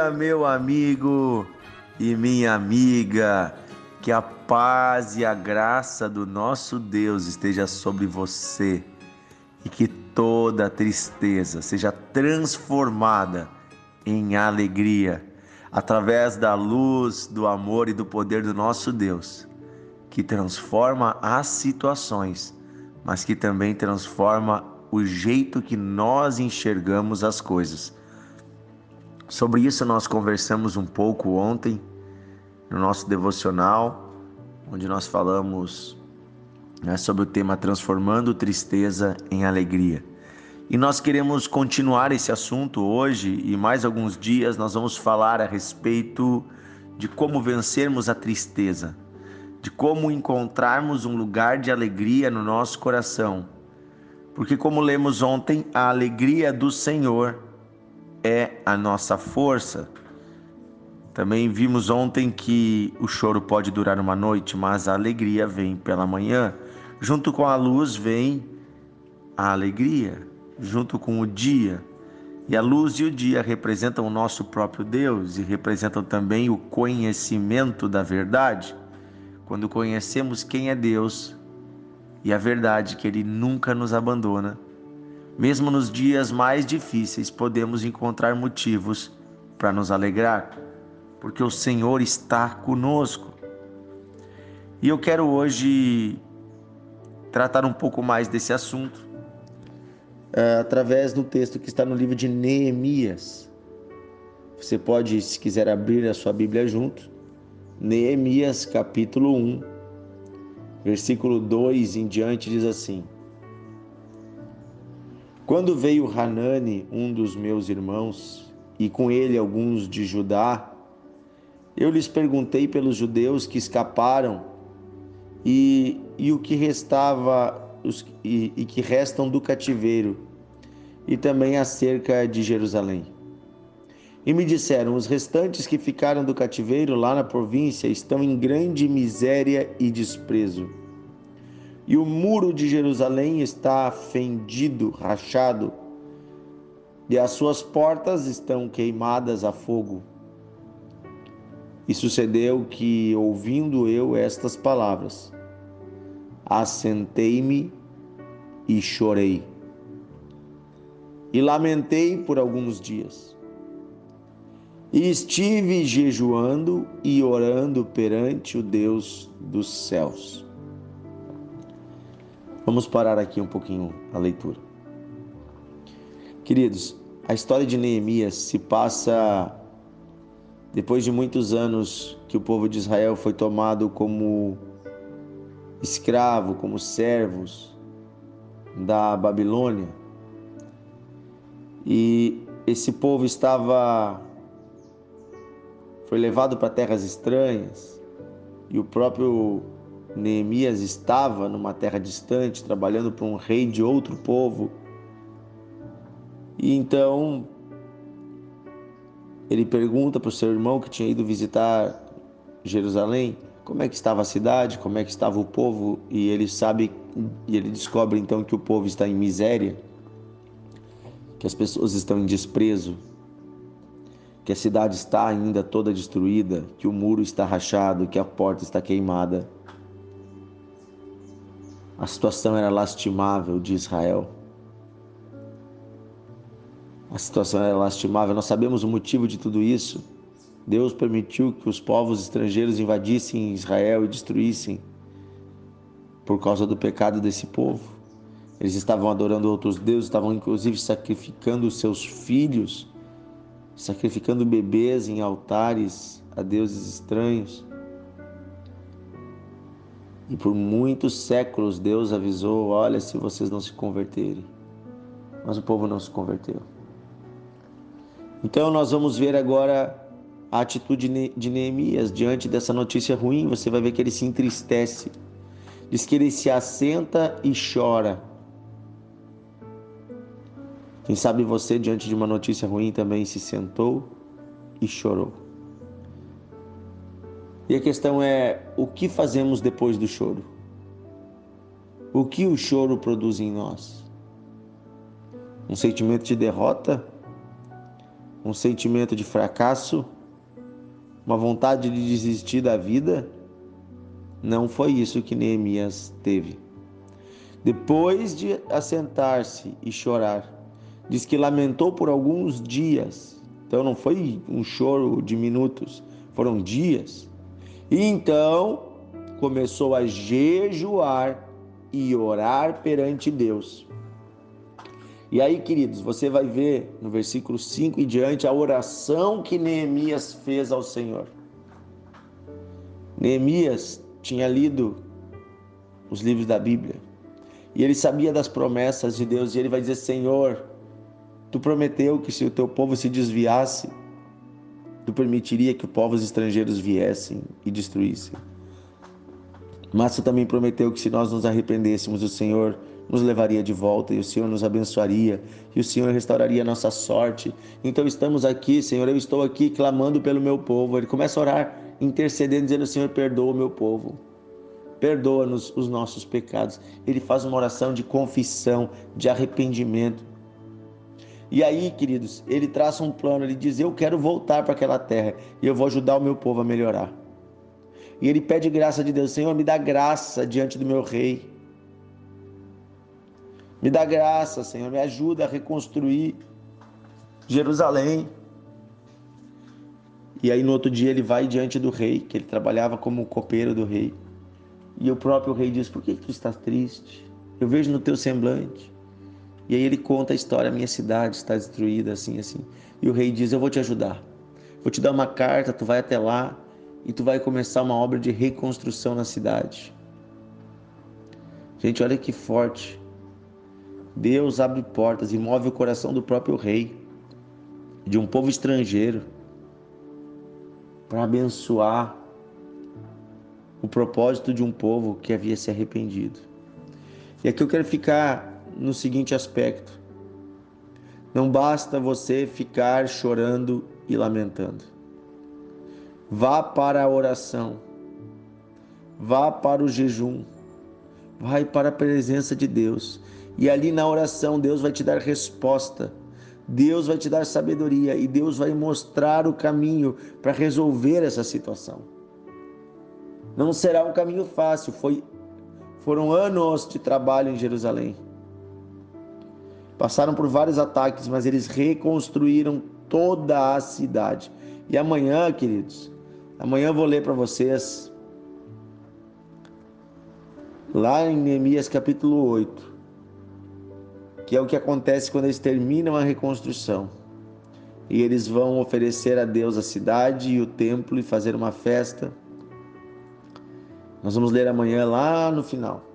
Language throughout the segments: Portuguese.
dia, meu amigo e minha amiga. Que a paz e a graça do nosso Deus esteja sobre você e que toda tristeza seja transformada em alegria através da luz, do amor e do poder do nosso Deus, que transforma as situações, mas que também transforma o jeito que nós enxergamos as coisas. Sobre isso nós conversamos um pouco ontem no nosso devocional, onde nós falamos né, sobre o tema Transformando Tristeza em Alegria. E nós queremos continuar esse assunto hoje e mais alguns dias nós vamos falar a respeito de como vencermos a tristeza, de como encontrarmos um lugar de alegria no nosso coração. Porque, como lemos ontem, a alegria do Senhor é a nossa força. Também vimos ontem que o choro pode durar uma noite, mas a alegria vem pela manhã. Junto com a luz vem a alegria, junto com o dia. E a luz e o dia representam o nosso próprio Deus e representam também o conhecimento da verdade. Quando conhecemos quem é Deus e a verdade que Ele nunca nos abandona, mesmo nos dias mais difíceis, podemos encontrar motivos para nos alegrar, porque o Senhor está conosco. E eu quero hoje tratar um pouco mais desse assunto é, através do texto que está no livro de Neemias. Você pode, se quiser, abrir a sua Bíblia junto. Neemias, capítulo 1, versículo 2 em diante, diz assim. Quando veio Hanani, um dos meus irmãos, e com ele alguns de Judá, eu lhes perguntei pelos judeus que escaparam e, e o que restava os, e, e que restam do cativeiro, e também acerca de Jerusalém. E me disseram: os restantes que ficaram do cativeiro lá na província estão em grande miséria e desprezo e o muro de Jerusalém está fendido, rachado, e as suas portas estão queimadas a fogo. E sucedeu que, ouvindo eu estas palavras, assentei-me e chorei. E lamentei por alguns dias. E estive jejuando e orando perante o Deus dos céus. Vamos parar aqui um pouquinho a leitura. Queridos, a história de Neemias se passa depois de muitos anos que o povo de Israel foi tomado como escravo, como servos da Babilônia. E esse povo estava foi levado para terras estranhas e o próprio Neemias estava numa terra distante, trabalhando para um rei de outro povo. E então ele pergunta para o seu irmão que tinha ido visitar Jerusalém como é que estava a cidade, como é que estava o povo, e ele sabe e ele descobre então que o povo está em miséria, que as pessoas estão em desprezo, que a cidade está ainda toda destruída, que o muro está rachado, que a porta está queimada. A situação era lastimável de Israel. A situação era lastimável. Nós sabemos o motivo de tudo isso. Deus permitiu que os povos estrangeiros invadissem Israel e destruíssem por causa do pecado desse povo. Eles estavam adorando outros deuses, estavam inclusive sacrificando seus filhos, sacrificando bebês em altares a deuses estranhos. E por muitos séculos Deus avisou: olha, se vocês não se converterem. Mas o povo não se converteu. Então nós vamos ver agora a atitude de Neemias diante dessa notícia ruim. Você vai ver que ele se entristece. Diz que ele se assenta e chora. Quem sabe você, diante de uma notícia ruim, também se sentou e chorou. E a questão é: o que fazemos depois do choro? O que o choro produz em nós? Um sentimento de derrota? um sentimento de fracasso, uma vontade de desistir da vida? Não foi isso que Neemias teve. Depois de assentar-se e chorar, diz que lamentou por alguns dias. Então não foi um choro de minutos, foram dias. E então começou a jejuar e orar perante Deus. E aí, queridos, você vai ver no versículo 5 e diante a oração que Neemias fez ao Senhor. Neemias tinha lido os livros da Bíblia e ele sabia das promessas de Deus e ele vai dizer: Senhor, tu prometeu que se o teu povo se desviasse, permitiria que os povos estrangeiros viessem e destruíssem. Mas tu também prometeu que se nós nos arrependêssemos, o Senhor nos levaria de volta e o Senhor nos abençoaria e o Senhor restauraria a nossa sorte. Então estamos aqui, Senhor, eu estou aqui clamando pelo meu povo. Ele começa a orar, intercedendo, dizendo: Senhor, perdoa o meu povo. Perdoa-nos os nossos pecados. Ele faz uma oração de confissão, de arrependimento. E aí, queridos, ele traça um plano, ele diz: Eu quero voltar para aquela terra e eu vou ajudar o meu povo a melhorar. E ele pede graça de Deus: Senhor, me dá graça diante do meu rei. Me dá graça, Senhor, me ajuda a reconstruir Jerusalém. E aí no outro dia ele vai diante do rei, que ele trabalhava como copeiro do rei. E o próprio rei diz: Por que tu estás triste? Eu vejo no teu semblante. E aí ele conta a história: minha cidade está destruída, assim, assim. E o rei diz: Eu vou te ajudar. Vou te dar uma carta, tu vai até lá e tu vai começar uma obra de reconstrução na cidade. Gente, olha que forte. Deus abre portas e move o coração do próprio rei, de um povo estrangeiro, para abençoar o propósito de um povo que havia se arrependido. E aqui eu quero ficar no seguinte aspecto: não basta você ficar chorando e lamentando. Vá para a oração, vá para o jejum, vai para a presença de Deus e ali na oração, Deus vai te dar resposta. Deus vai te dar sabedoria e Deus vai mostrar o caminho para resolver essa situação. Não será um caminho fácil, foi foram anos de trabalho em Jerusalém. Passaram por vários ataques, mas eles reconstruíram toda a cidade. E amanhã, queridos, amanhã eu vou ler para vocês lá em Neemias capítulo 8 que é o que acontece quando eles terminam a reconstrução. E eles vão oferecer a Deus a cidade e o templo e fazer uma festa. Nós vamos ler amanhã lá no final.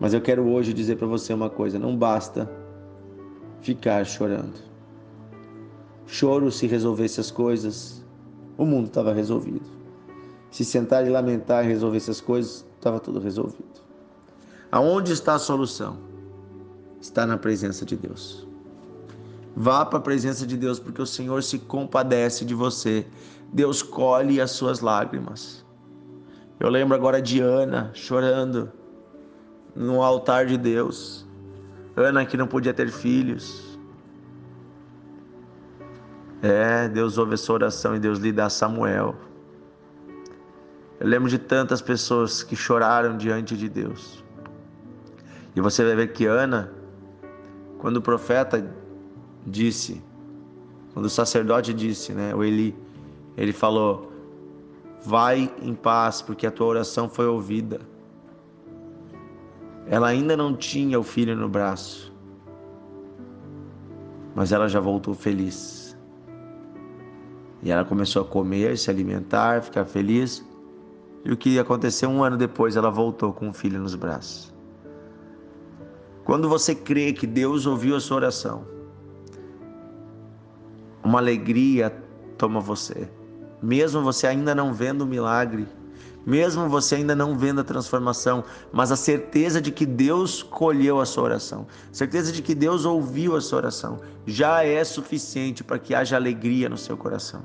Mas eu quero hoje dizer para você uma coisa: não basta ficar chorando. Choro se resolvesse as coisas, o mundo estava resolvido. Se sentar e lamentar e resolver essas coisas, estava tudo resolvido. Aonde está a solução? está na presença de Deus. Vá para a presença de Deus, porque o Senhor se compadece de você. Deus colhe as suas lágrimas. Eu lembro agora de Ana chorando no altar de Deus. Ana que não podia ter filhos. É, Deus ouve essa oração e Deus lhe dá Samuel. Eu lembro de tantas pessoas que choraram diante de Deus. E você vai ver que Ana quando o profeta disse, quando o sacerdote disse, né, o Eli, ele falou: Vai em paz, porque a tua oração foi ouvida. Ela ainda não tinha o filho no braço, mas ela já voltou feliz. E ela começou a comer, se alimentar, ficar feliz. E o que aconteceu um ano depois, ela voltou com o filho nos braços. Quando você crê que Deus ouviu a sua oração, uma alegria toma você. Mesmo você ainda não vendo o milagre, mesmo você ainda não vendo a transformação, mas a certeza de que Deus colheu a sua oração, certeza de que Deus ouviu a sua oração, já é suficiente para que haja alegria no seu coração.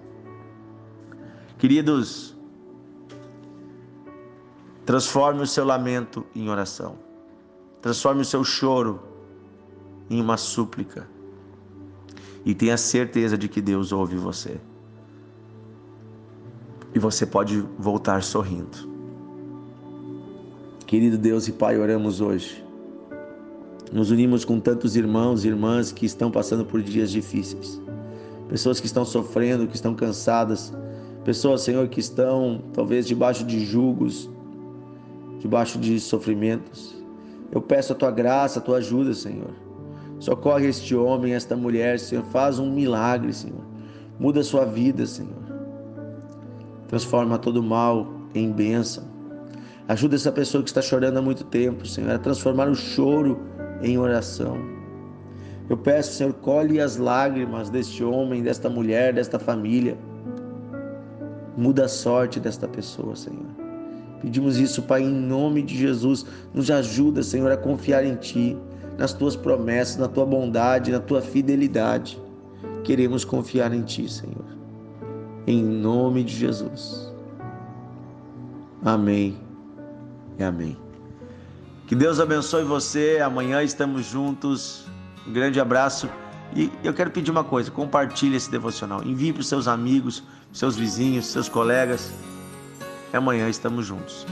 Queridos, transforme o seu lamento em oração. Transforme o seu choro em uma súplica. e tenha certeza de que Deus ouve você. Você pode voltar sorrindo. Querido Deus e Pai, oramos hoje. Nos unimos com tantos irmãos e irmãs que estão passando por dias difíceis. Pessoas que estão sofrendo, que estão cansadas. Pessoas, Senhor, que estão talvez debaixo de julgos, debaixo de sofrimentos. Eu peço a tua graça, a tua ajuda, Senhor. Socorre este homem, esta mulher, Senhor. Faz um milagre, Senhor. Muda a sua vida, Senhor. Transforma todo mal em bênção. Ajuda essa pessoa que está chorando há muito tempo, Senhor, a transformar o choro em oração. Eu peço, Senhor, colhe as lágrimas deste homem, desta mulher, desta família. Muda a sorte desta pessoa, Senhor. Pedimos isso, Pai, em nome de Jesus. Nos ajuda, Senhor, a confiar em Ti nas tuas promessas, na tua bondade, na tua fidelidade. Queremos confiar em ti, Senhor. Em nome de Jesus. Amém e amém. Que Deus abençoe você. Amanhã estamos juntos. Um grande abraço. E eu quero pedir uma coisa: compartilhe esse devocional. Envie para os seus amigos, seus vizinhos, seus colegas. E amanhã estamos juntos.